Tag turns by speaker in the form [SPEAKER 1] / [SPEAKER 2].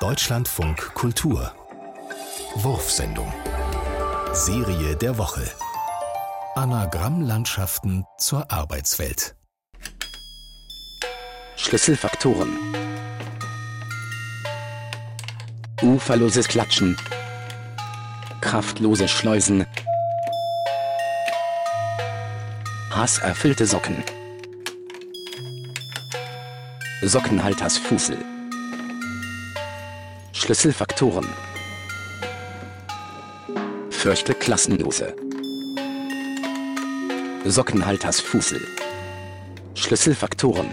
[SPEAKER 1] Deutschlandfunk Kultur. Wurfsendung. Serie der Woche. Anagrammlandschaften zur Arbeitswelt.
[SPEAKER 2] Schlüsselfaktoren. Uferloses Klatschen. Kraftlose Schleusen. Hasserfüllte Socken. Sockenhaltersfußel Schlüsselfaktoren. Fürchte Klassenlose. Sockenhaltersfußel Schlüsselfaktoren